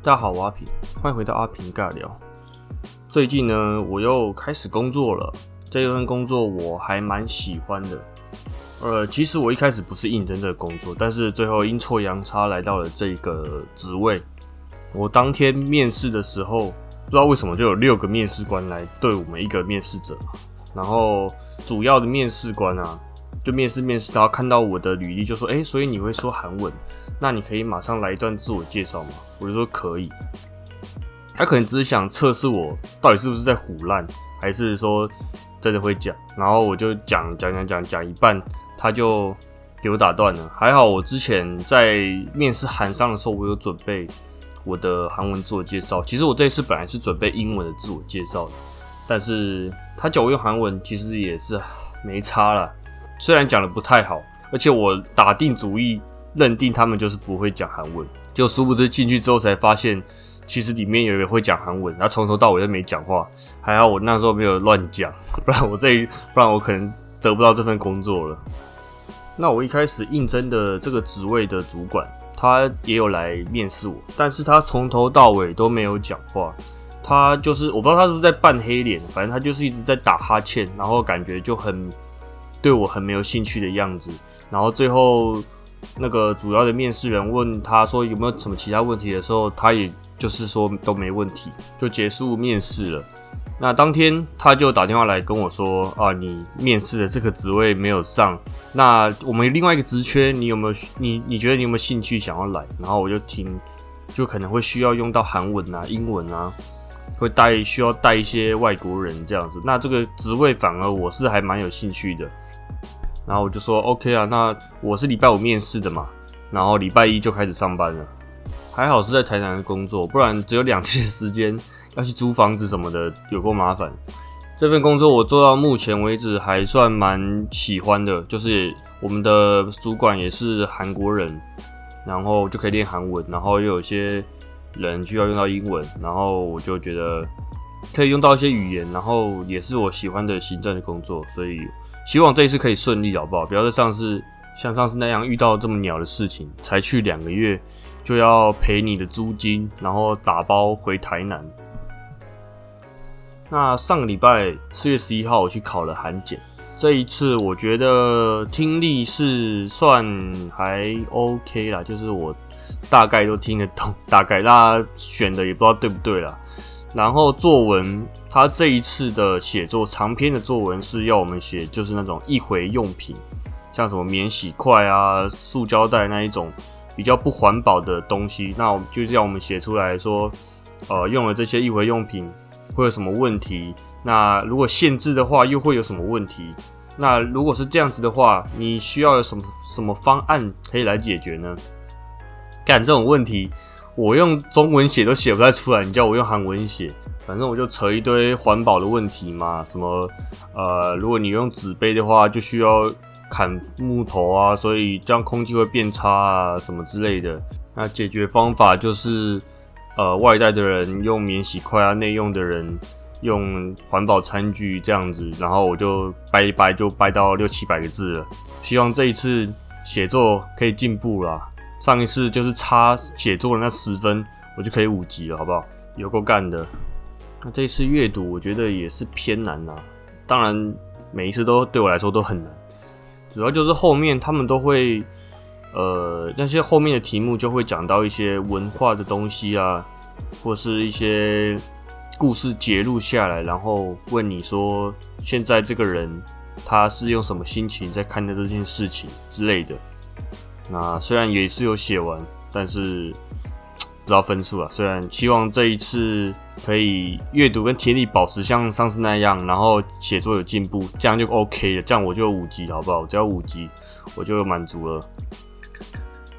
大家好，我阿平，欢迎回到阿平尬聊。最近呢，我又开始工作了。这一份工作我还蛮喜欢的。呃，其实我一开始不是应征这个工作，但是最后阴错阳差来到了这个职位。我当天面试的时候，不知道为什么就有六个面试官来对我们一个面试者，然后主要的面试官啊，就面试面试，然后看到我的履历就说：“哎，所以你会说韩文？那你可以马上来一段自我介绍吗？”我就说可以。他可能只是想测试我到底是不是在胡乱，还是说真的会讲。然后我就讲讲讲讲讲一半，他就给我打断了。还好我之前在面试韩商的时候，我有准备我的韩文自我介绍。其实我这次本来是准备英文的自我介绍的，但是他叫我用韩文，其实也是没差了。虽然讲的不太好，而且我打定主意认定他们就是不会讲韩文，就殊不知进去之后才发现。其实里面有人会讲韩文，他从头到尾都没讲话，还好我那时候没有乱讲，不然我这不然我可能得不到这份工作了。那我一开始应征的这个职位的主管，他也有来面试我，但是他从头到尾都没有讲话，他就是我不知道他是不是在扮黑脸，反正他就是一直在打哈欠，然后感觉就很对我很没有兴趣的样子，然后最后那个主要的面试人问他说有没有什么其他问题的时候，他也。就是说都没问题，就结束面试了。那当天他就打电话来跟我说：“啊，你面试的这个职位没有上，那我们另外一个职缺，你有没有？你你觉得你有没有兴趣想要来？”然后我就听，就可能会需要用到韩文啊、英文啊，会带需要带一些外国人这样子。那这个职位反而我是还蛮有兴趣的。然后我就说：“OK 啊，那我是礼拜五面试的嘛，然后礼拜一就开始上班了。”还好是在台南工作，不然只有两天时间要去租房子什么的，有够麻烦。这份工作我做到目前为止还算蛮喜欢的，就是我们的主管也是韩国人，然后就可以练韩文，然后又有些人需要用到英文，然后我就觉得可以用到一些语言，然后也是我喜欢的行政的工作，所以希望这一次可以顺利，好不好？不要再上次像上次那样遇到这么鸟的事情，才去两个月。就要赔你的租金，然后打包回台南。那上个礼拜四月十一号，我去考了韩检。这一次我觉得听力是算还 OK 啦，就是我大概都听得懂，大概大家选的也不知道对不对啦。然后作文，他这一次的写作长篇的作文是要我们写，就是那种一回用品，像什么免洗筷啊、塑胶袋那一种。比较不环保的东西，那我们就让我们写出来说，呃，用了这些一回用品会有什么问题？那如果限制的话，又会有什么问题？那如果是这样子的话，你需要有什么什么方案可以来解决呢？干这种问题，我用中文写都写不太出来，你叫我用韩文写，反正我就扯一堆环保的问题嘛，什么呃，如果你用纸杯的话，就需要。砍木头啊，所以这样空气会变差啊，什么之类的。那解决方法就是，呃，外带的人用免洗筷啊，内用的人用环保餐具这样子。然后我就掰一掰，就掰到六七百个字了。希望这一次写作可以进步啦。上一次就是差写作的那十分，我就可以五级了，好不好？有够干的。那这次阅读，我觉得也是偏难啊。当然，每一次都对我来说都很难。主要就是后面他们都会，呃，那些后面的题目就会讲到一些文化的东西啊，或是一些故事揭录下来，然后问你说现在这个人他是用什么心情在看待这件事情之类的。那虽然也是有写完，但是。不知道分数啊，虽然希望这一次可以阅读跟听力保持像上次那样，然后写作有进步，这样就 OK 了。这样我就五级，好不好？只要五级，我就满足了。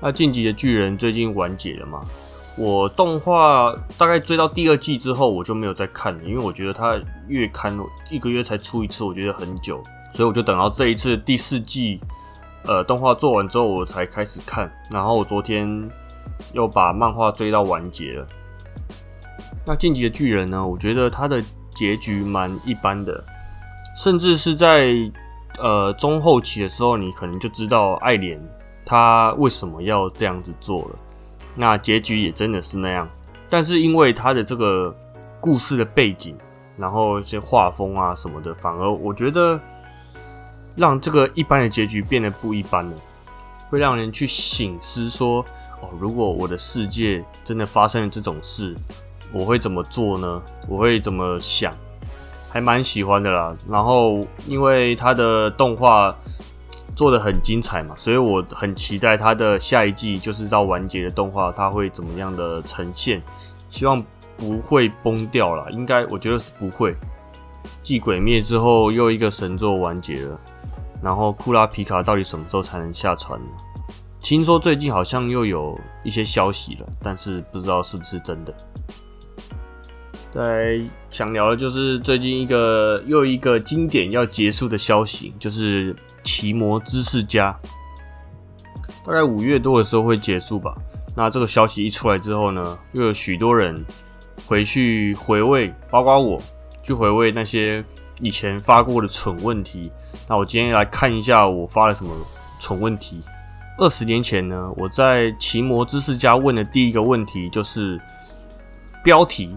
那晋级的巨人最近完结了嘛？我动画大概追到第二季之后，我就没有再看了，因为我觉得它月刊一个月才出一次，我觉得很久，所以我就等到这一次第四季，呃，动画做完之后我才开始看。然后我昨天。又把漫画追到完结了。那晋级的巨人呢？我觉得他的结局蛮一般的，甚至是在呃中后期的时候，你可能就知道爱莲他为什么要这样子做了。那结局也真的是那样，但是因为他的这个故事的背景，然后一些画风啊什么的，反而我觉得让这个一般的结局变得不一般了，会让人去醒思说：哦，如果我的世界真的发生了这种事，我会怎么做呢？我会怎么想？还蛮喜欢的啦。然后因为它的动画做的很精彩嘛，所以我很期待它的下一季，就是到完结的动画，它会怎么样的呈现？希望不会崩掉了，应该我觉得是不会。继鬼灭之后，又一个神作完结了。然后库拉皮卡到底什么时候才能下船呢？听说最近好像又有一些消息了，但是不知道是不是真的。在想聊的就是最近一个又一个经典要结束的消息，就是《奇魔知识家》，大概五月多的时候会结束吧。那这个消息一出来之后呢，又有许多人回去回味，包括我去回味那些以前发过的蠢问题。那我今天来看一下我发了什么蠢问题。二十年前呢，我在《奇魔知识家》问的第一个问题就是标题。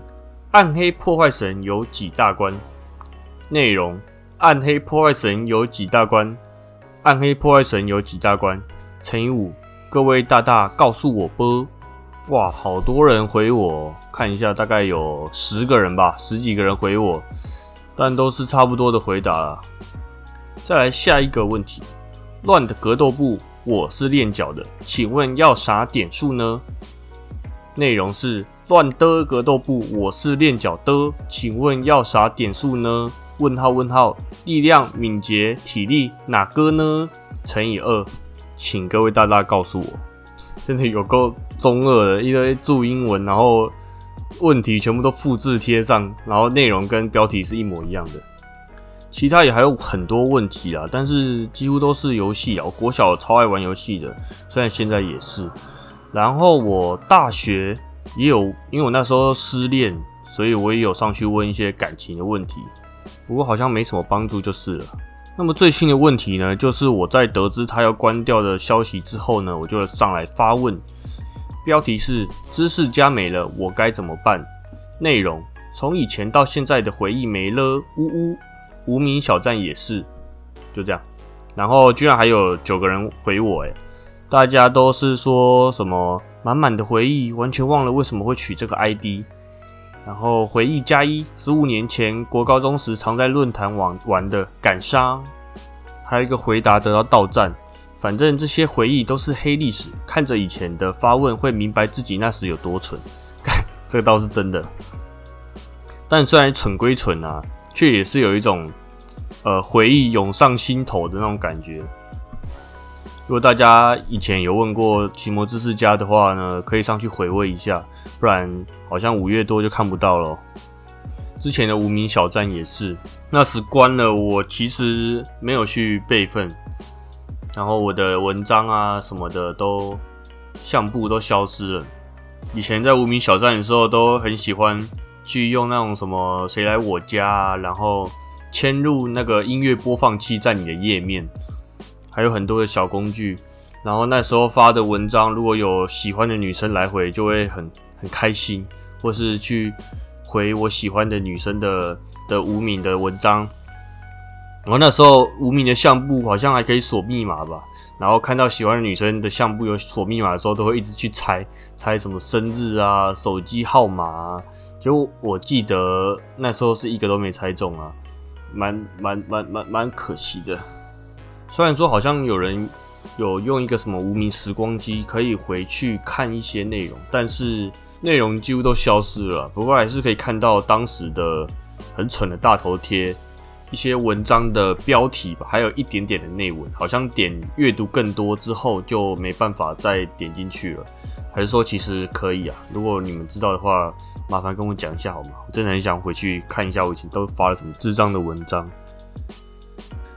暗黑破坏神有几大关？内容：暗黑破坏神有几大关？暗黑破坏神有几大关？乘以五，各位大大告诉我啵！哇，好多人回我，看一下，大概有十个人吧，十几个人回我，但都是差不多的回答。再来下一个问题：乱的格斗部，我是练脚的，请问要啥点数呢？内容是。乱的格斗部，我是练脚的，请问要啥点数呢？问号问号，力量、敏捷、体力哪个呢？乘以二，请各位大大告诉我。真的有够中二的，一堆注英文，然后问题全部都复制贴上，然后内容跟标题是一模一样的。其他也还有很多问题啦，但是几乎都是游戏啊。我国小超爱玩游戏的，虽然现在也是。然后我大学。也有，因为我那时候失恋，所以我也有上去问一些感情的问题，不过好像没什么帮助就是了。那么最新的问题呢，就是我在得知他要关掉的消息之后呢，我就上来发问，标题是“知识加没了，我该怎么办？”内容从以前到现在的回忆没了，呜呜，无名小站也是，就这样。然后居然还有九个人回我，诶，大家都是说什么？满满的回忆，完全忘了为什么会取这个 ID。然后回忆加一，十五年前国高中时常在论坛网玩的感伤。还有一个回答得到到站，反正这些回忆都是黑历史。看着以前的发问，会明白自己那时有多蠢。这倒是真的。但虽然蠢归蠢啊，却也是有一种呃回忆涌上心头的那种感觉。如果大家以前有问过奇魔知识家的话呢，可以上去回味一下，不然好像五月多就看不到了。之前的无名小站也是，那时关了，我其实没有去备份，然后我的文章啊什么的都相簿都消失了。以前在无名小站的时候，都很喜欢去用那种什么谁来我家，然后嵌入那个音乐播放器在你的页面。还有很多的小工具，然后那时候发的文章，如果有喜欢的女生来回，就会很很开心，或是去回我喜欢的女生的的无名的文章。然后那时候无名的相簿好像还可以锁密码吧，然后看到喜欢的女生的相簿有锁密码的时候，都会一直去猜猜什么生日啊、手机号码啊。就我记得那时候是一个都没猜中啊，蛮蛮蛮蛮蛮可惜的。虽然说好像有人有用一个什么无名时光机可以回去看一些内容，但是内容几乎都消失了。不过还是可以看到当时的很蠢的大头贴，一些文章的标题吧，还有一点点的内文。好像点阅读更多之后就没办法再点进去了，还是说其实可以啊？如果你们知道的话，麻烦跟我讲一下好吗？我真的很想回去看一下我以前都发了什么智障的文章。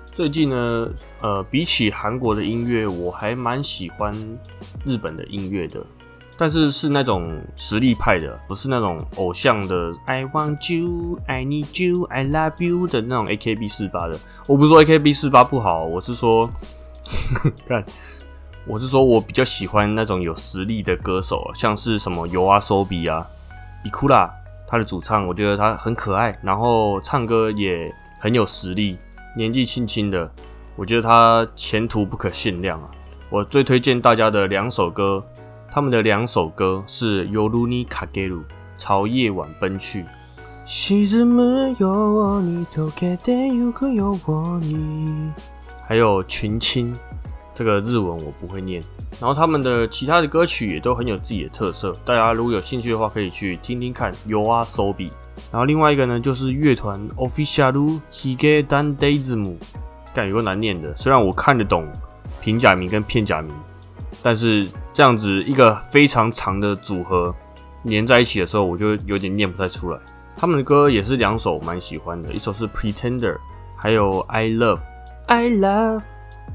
最近呢，呃，比起韩国的音乐，我还蛮喜欢日本的音乐的，但是是那种实力派的，不是那种偶像的。I want you, I need you, I love you 的那种 A K B 四八的。我不是说 A K B 四八不好，我是说，看，我是说我比较喜欢那种有实力的歌手，像是什么 U R S O B 啊，伊库拉，他的主唱，我觉得他很可爱，然后唱歌也很有实力，年纪轻轻的，我觉得他前途不可限量啊！我最推荐大家的两首歌，他们的两首歌是《尤鲁尼卡给鲁》，朝夜晚奔去。还有群青，这个日文我不会念。然后他们的其他的歌曲也都很有自己的特色，大家如果有兴趣的话，可以去听听看。有啊，Sobi。然后另外一个呢，就是乐团 Official Hige Dan Daismu，感有个难念的。虽然我看得懂平假名跟片假名，但是这样子一个非常长的组合连在一起的时候，我就有点念不太出来。他们的歌也是两首蛮喜欢的，一首是 Pretender，还有 I Love I Love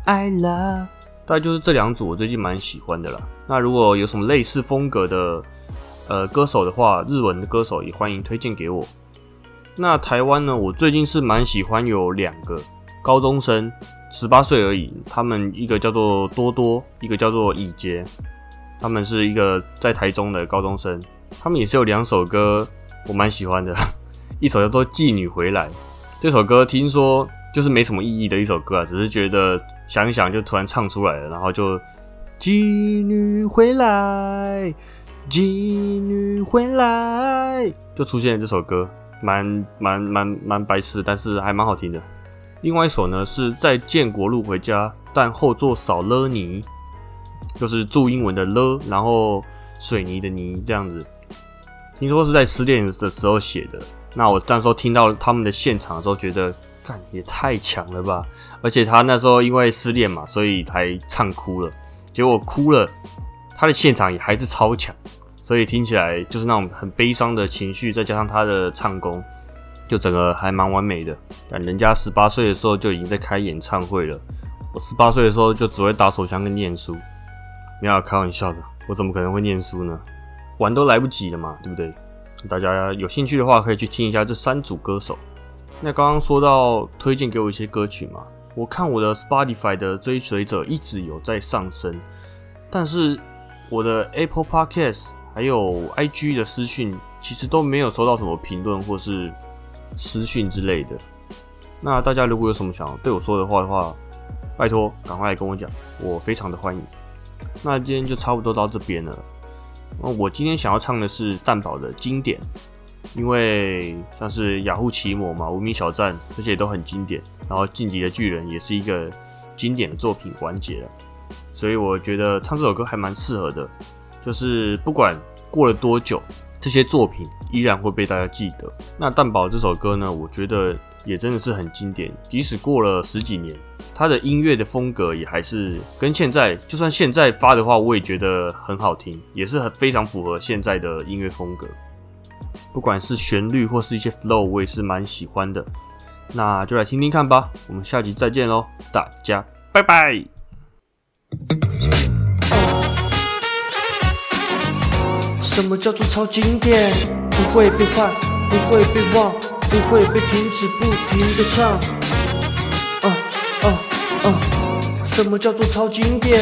I Love，大概就是这两组我最近蛮喜欢的啦。那如果有什么类似风格的呃歌手的话，日文的歌手也欢迎推荐给我。那台湾呢，我最近是蛮喜欢有两个高中生，十八岁而已，他们一个叫做多多，一个叫做乙杰，他们是一个在台中的高中生，他们也是有两首歌。我蛮喜欢的，一首叫做《妓女回来》这首歌，听说就是没什么意义的一首歌啊，只是觉得想一想就突然唱出来了，然后就妓女回来，妓女回来，就出现了这首歌，蛮蛮蛮蛮白痴，但是还蛮好听的。另外一首呢是在建国路回家，但后座少了你，就是注英文的了，然后水泥的泥这样子。听说是在失恋的时候写的，那我那时候听到他们的现场的时候，觉得干也太强了吧！而且他那时候因为失恋嘛，所以才唱哭了。结果哭了，他的现场也还是超强，所以听起来就是那种很悲伤的情绪，再加上他的唱功，就整个还蛮完美的。但人家十八岁的时候就已经在开演唱会了，我十八岁的时候就只会打手枪跟念书，没有开玩笑的，我怎么可能会念书呢？玩都来不及了嘛，对不对？大家有兴趣的话，可以去听一下这三组歌手。那刚刚说到推荐给我一些歌曲嘛，我看我的 Spotify 的追随者一直有在上升，但是我的 Apple Podcast 还有 IG 的私讯其实都没有收到什么评论或是私讯之类的。那大家如果有什么想对我说的话的话，拜托赶快来跟我讲，我非常的欢迎。那今天就差不多到这边了。哦，我今天想要唱的是蛋堡的经典，因为像是雅虎奇摩嘛、无名小站这些都很经典，然后晋级的巨人也是一个经典的作品完结了，所以我觉得唱这首歌还蛮适合的，就是不管过了多久，这些作品依然会被大家记得。那蛋堡这首歌呢，我觉得。也真的是很经典，即使过了十几年，他的音乐的风格也还是跟现在，就算现在发的话，我也觉得很好听，也是很非常符合现在的音乐风格。不管是旋律或是一些 flow，我也是蛮喜欢的。那就来听听看吧，我们下集再见喽，大家拜拜。什么叫做超经典？不会被换，不会被忘。不会被停止，不停的唱。啊啊啊！什么叫做超经典？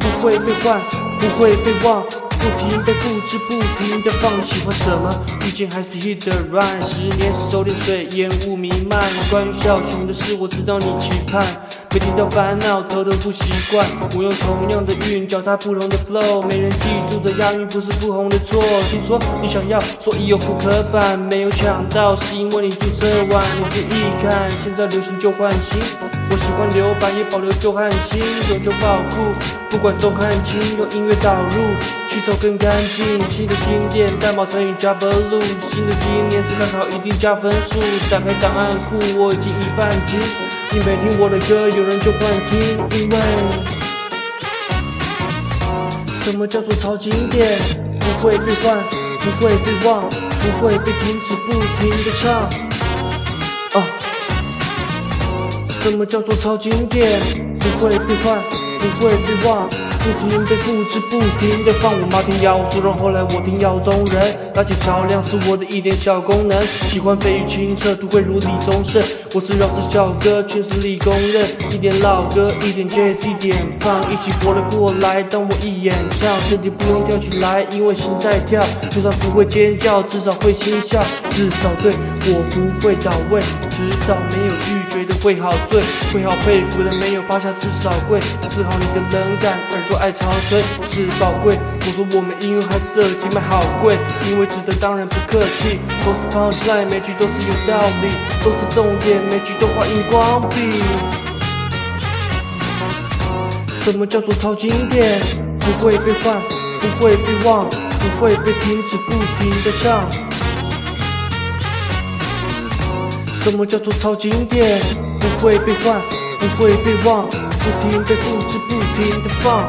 不会被换，不会被忘。不停的复制，不停的放。喜欢什么？毕竟还是 hit the run。十年是收敛水，烟雾弥漫。关于小熊的事，我知道你期盼。每天都烦恼，头都不习惯。我用同样的韵，脚踏不同的 flow。没人记住的押韵，不是不红的错。听说你想要，所以有复刻版，没有抢到，是因为你注册晚。你注意看，现在流行旧换新。我喜欢留白，也保留旧和新，有旧保护，不管重和轻，用音乐导入，吸收更干净。新的经典，代码乘以加 blue，新的今年自看好一定加分数。打开档案库，我已经一半斤。你没听我的歌，有人就幻听，因为什么叫做超经典？不会被换，不会被忘，不会被停止，不停的唱。啊什么叫做超经典？不会被换，不会被忘。不停被复制，不停的放。我妈听姚苏蓉，后来我听姚宗仁，搭起桥梁是我的一点小功能。喜欢飞鱼清澈，都会如李宗盛。我是饶舌小哥，全是理工人。一点老歌，一点 jazz，一点放，一起活了过来。当我一演唱，身体不用跳起来，因为心在跳。就算不会尖叫，至少会心笑。至少对我不会倒位，迟早没有拒绝的会好醉，会好佩服的没有趴下至少跪。治好你的冷感，耳朵爱潮吹是宝贵。我说我们音乐还设计卖好贵，因为值得当然不客气。都是 punchline，每句都是有道理，都是重点，每句都画荧光笔。什么叫做超经典？不会被换，不会被忘，不会被停止，不停的唱。什么叫做超经典？不会被换，不会被忘，不停被复制，不停的放。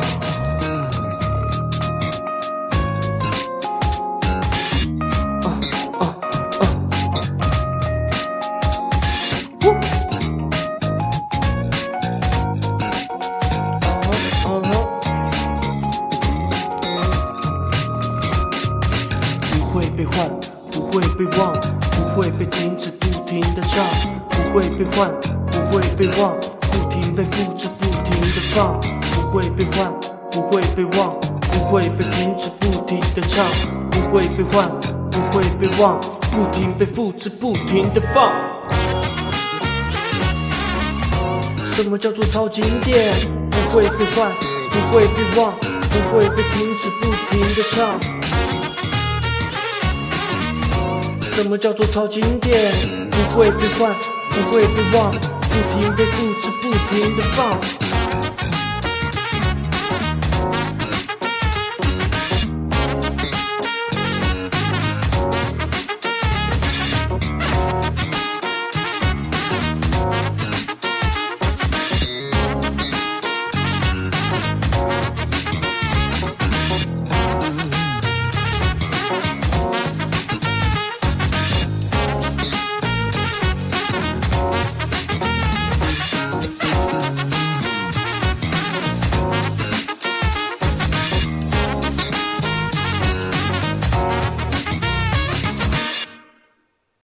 会被停止，不停的唱，不会被换，不会被忘，不停被复制，不停的放。什么叫做超经典？不会被换，不会被忘，不会被停止，不停的唱。什么叫做超经典？不会被换，不会被忘，不停被复制，不停的放。